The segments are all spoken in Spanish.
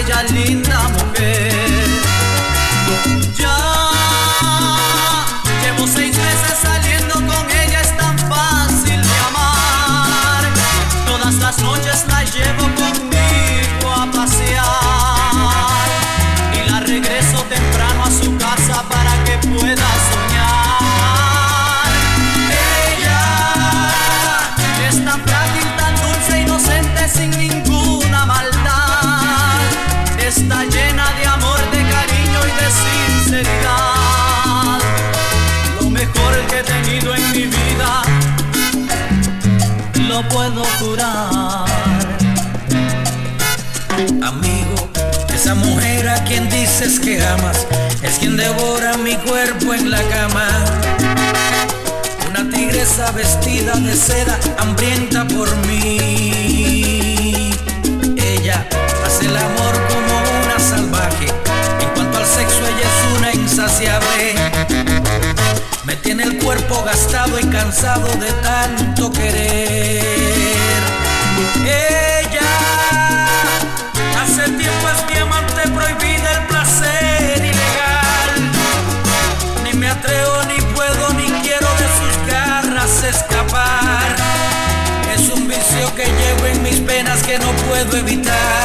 Azerbaijan dices que amas es quien devora mi cuerpo en la cama. Una tigresa vestida de seda, hambrienta por mí. Ella hace el amor como una salvaje. En cuanto al sexo, ella es una insaciable. Me tiene el cuerpo gastado y cansado de tanto querer. puedo evitar.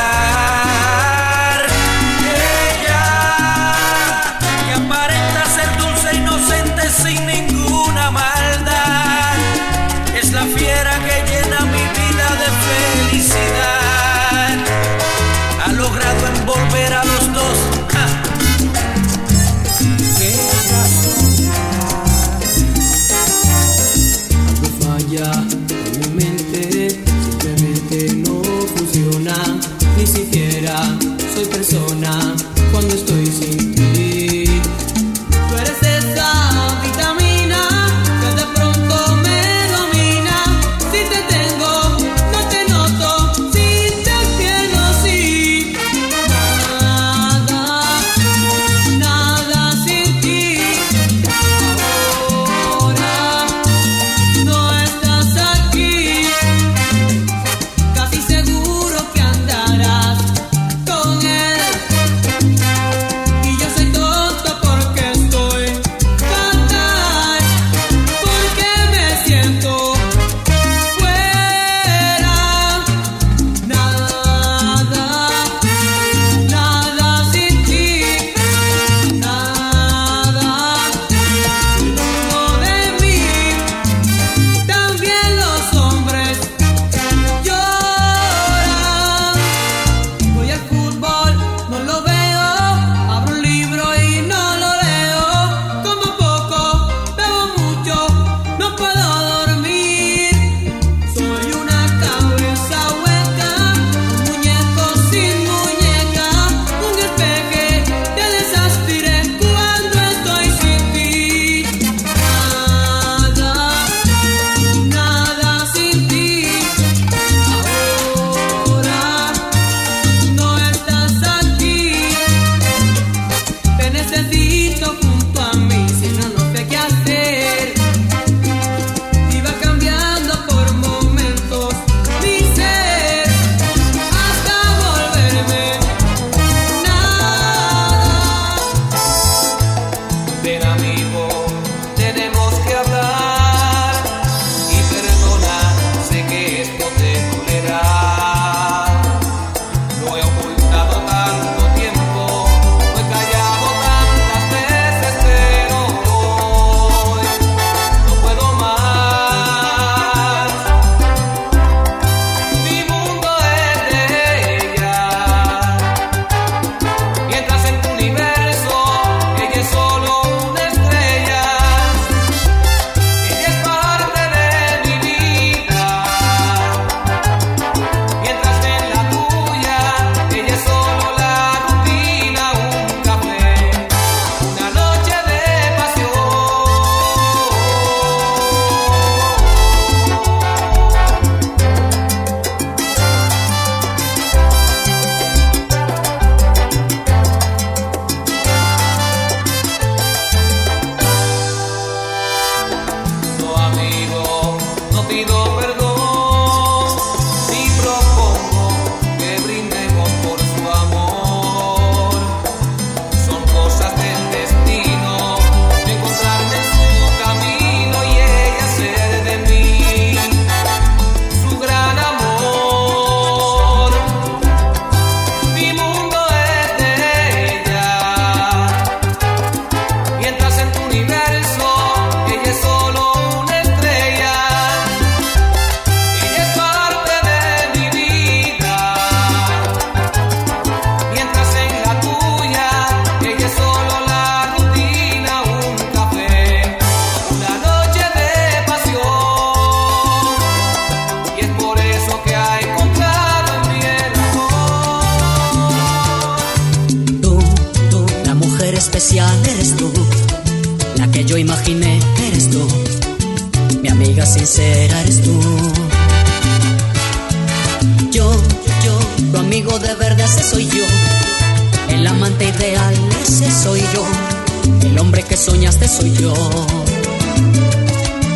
Sincera eres tú. Yo, yo, tu amigo de verdad ese soy yo, el amante ideal ese soy yo, el hombre que soñaste soy yo,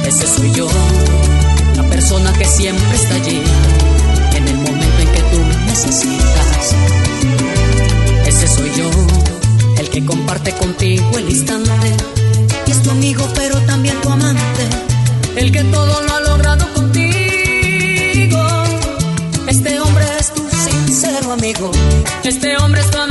ese soy yo, la persona que siempre está allí en el momento en que tú necesitas. Ese soy yo, el que comparte contigo el instante. Y es tu amigo, pero también tu amante. El que todo lo ha logrado contigo. Este hombre es tu sincero amigo. Este hombre es tu amante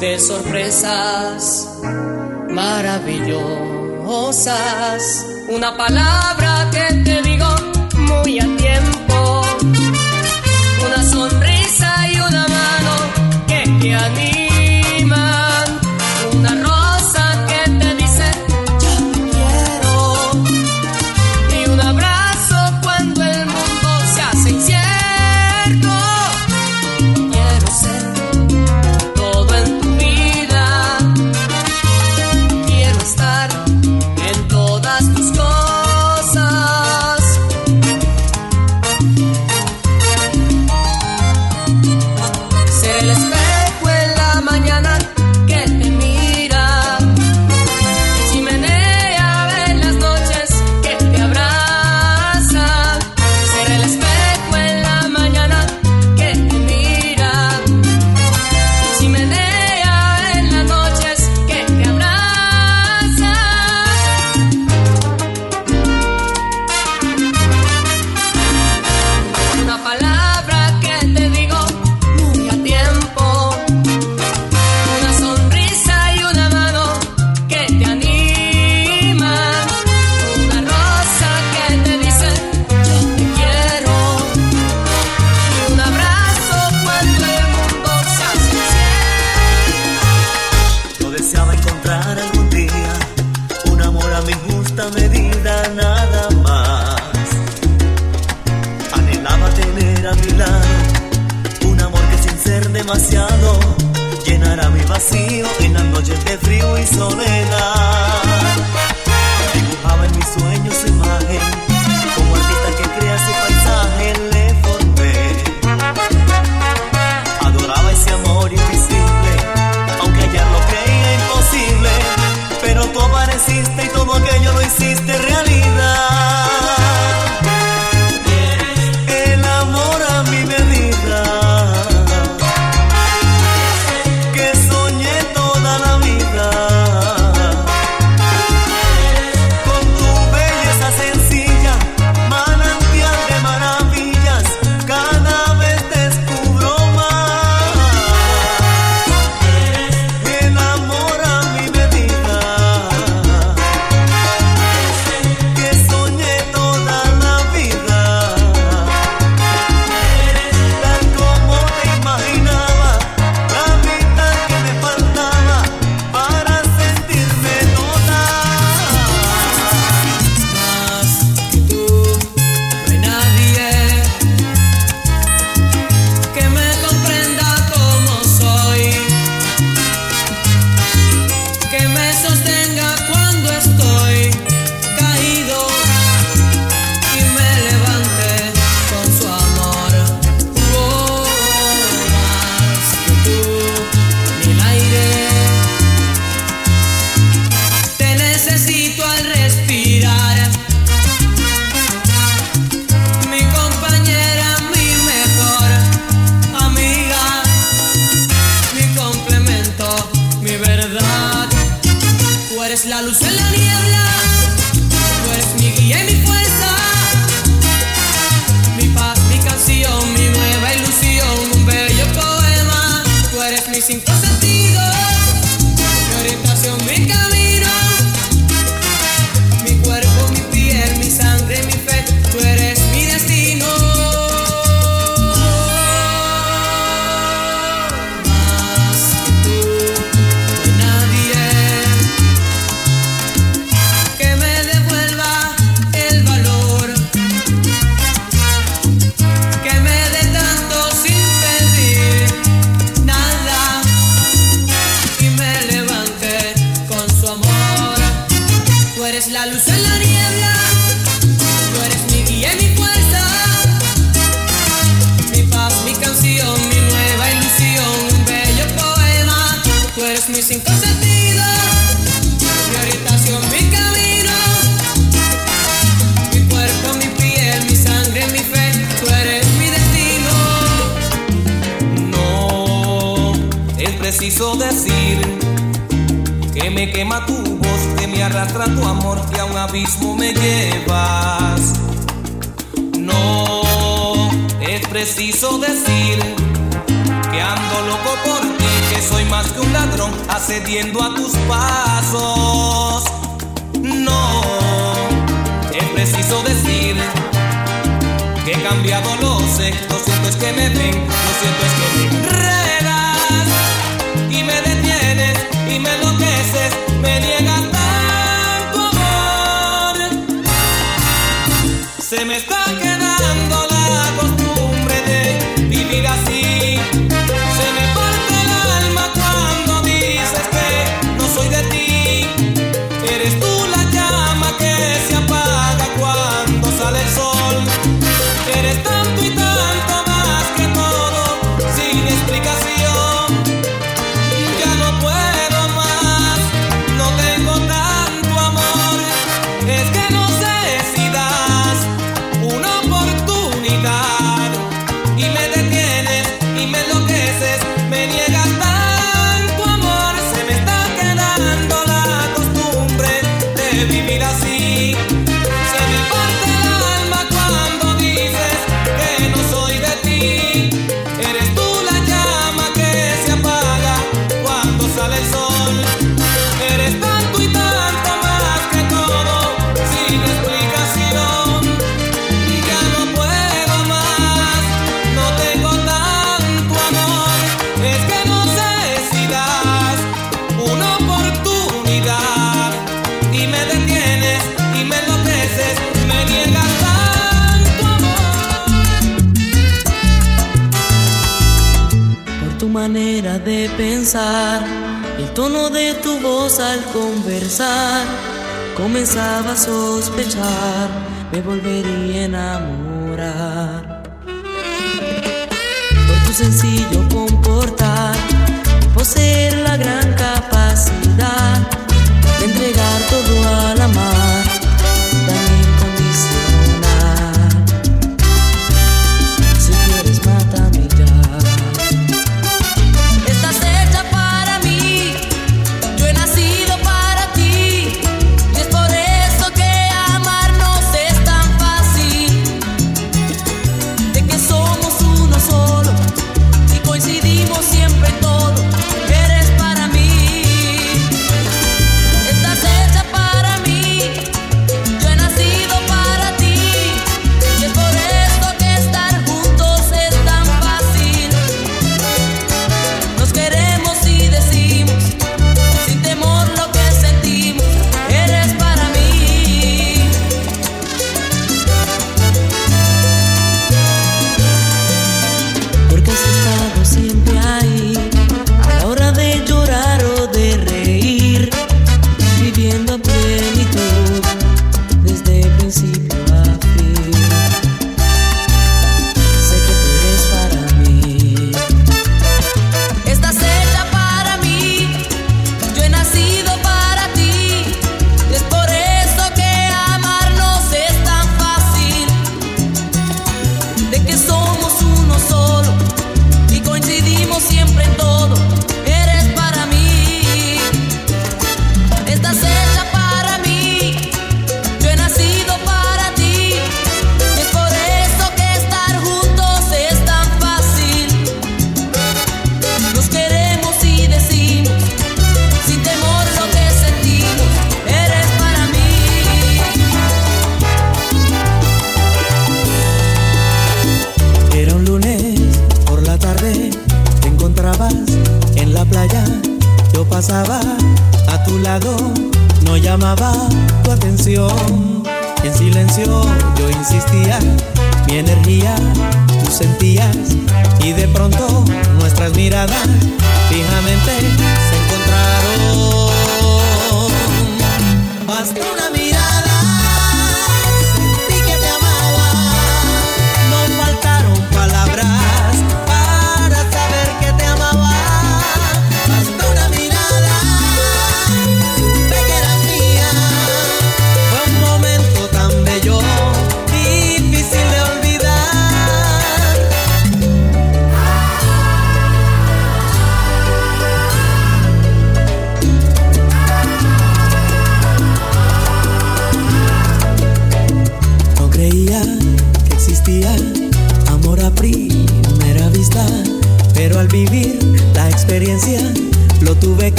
de sorpresas maravillosas. Una palabra que te digo muy a tiempo. tenga que un abismo me llevas. No es preciso decir que ando loco por ti, que soy más que un ladrón, accediendo a tus pasos. No es preciso decir que he cambiado los sé, lo cierto es que me ven, lo cierto es que me de pensar el tono de tu voz al conversar, comenzaba a sospechar, me volvería a enamorar. Por tu sencillo comportar, poseer la gran capacidad de entregar todo al amar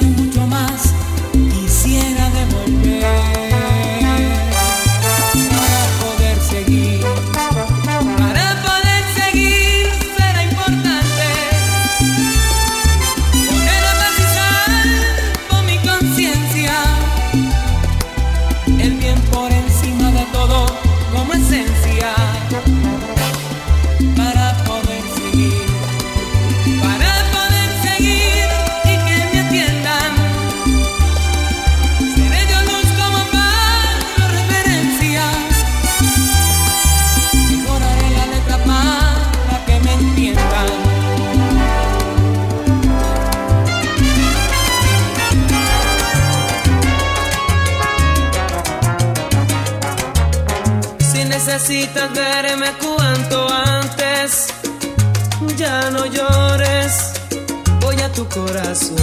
es mucho más. no llores, voy a tu corazón.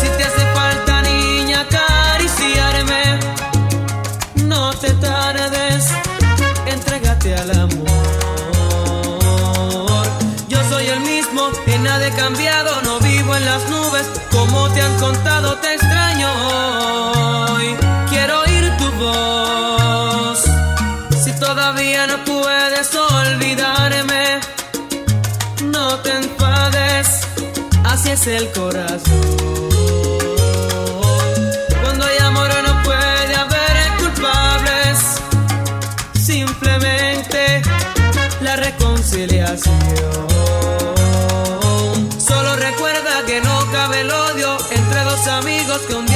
Si te hace falta, niña, acariciarme, no te tardes, entrégate al amor. Yo soy el mismo, en nada he cambiado, no vivo en las nubes, como te han contado el corazón. Cuando hay amor no puede haber culpables, simplemente la reconciliación. Solo recuerda que no cabe el odio entre dos amigos que un